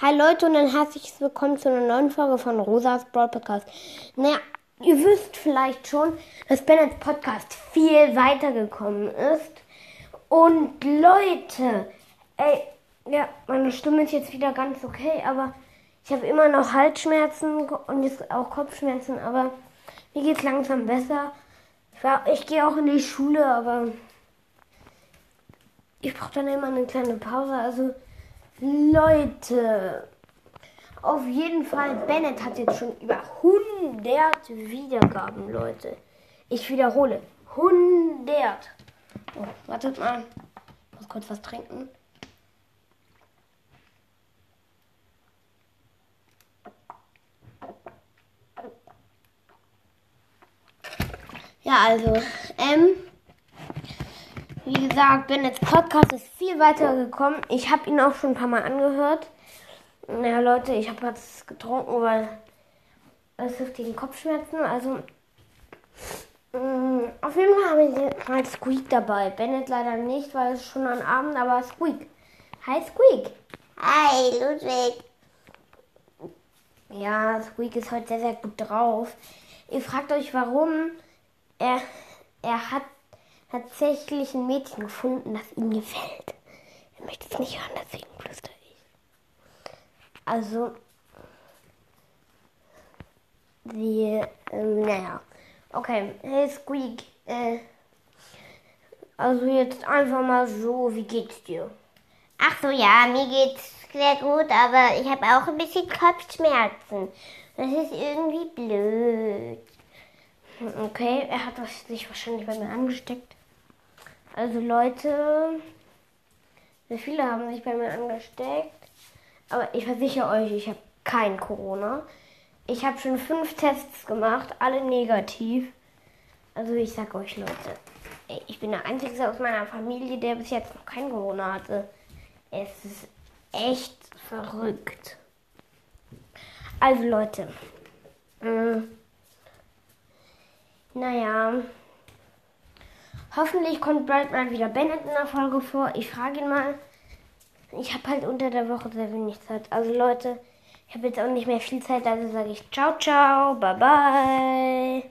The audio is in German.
Hi Leute und ein herzliches Willkommen zu einer neuen Folge von Rosas Broad Podcast. Naja, ihr wisst vielleicht schon, dass Bennets Podcast viel weitergekommen ist. Und Leute, ey, ja, meine Stimme ist jetzt wieder ganz okay, aber ich habe immer noch Halsschmerzen und jetzt auch Kopfschmerzen, aber mir geht's langsam besser. Ich, ich gehe auch in die Schule, aber ich brauche dann immer eine kleine Pause. Also Leute, auf jeden Fall, Bennett hat jetzt schon über 100 Wiedergaben, Leute. Ich wiederhole, 100. Oh, wartet mal, ich muss kurz was trinken. Ja, also, ähm, gesagt, Bennets Podcast ist viel weiter gekommen. Ich habe ihn auch schon ein paar Mal angehört. Naja, Leute, ich habe jetzt getrunken, weil es hilft gegen Kopfschmerzen. Also, mh, mm, auf jeden Fall habe ich mal Squeak dabei. Bennett leider nicht, weil es schon am Abend, aber Squeak. Hi, Squeak. Hi, Ludwig. Ja, Squeak ist heute sehr, sehr gut drauf. Ihr fragt euch, warum er, er hat tatsächlich ein Mädchen gefunden, das ihm gefällt. Er möchte es nicht hören, deswegen flüstere ich. Also, die, ähm, naja. Okay, hey Squeak, äh, also jetzt einfach mal so, wie geht's dir? Ach so, ja, mir geht's sehr gut, aber ich habe auch ein bisschen Kopfschmerzen. Das ist irgendwie blöd. Okay, er hat sich wahrscheinlich bei mir angesteckt. Also Leute, sehr viele haben sich bei mir angesteckt. Aber ich versichere euch, ich habe kein Corona. Ich habe schon fünf Tests gemacht, alle negativ. Also ich sag euch Leute, ich bin der Einzige aus meiner Familie, der bis jetzt noch kein Corona hatte. Es ist echt verrückt. Also Leute, äh, naja. Hoffentlich kommt bald mal wieder Bennett in der Folge vor. Ich frage ihn mal. Ich habe halt unter der Woche sehr wenig Zeit. Also Leute, ich habe jetzt auch nicht mehr viel Zeit, also sage ich ciao, ciao, bye bye.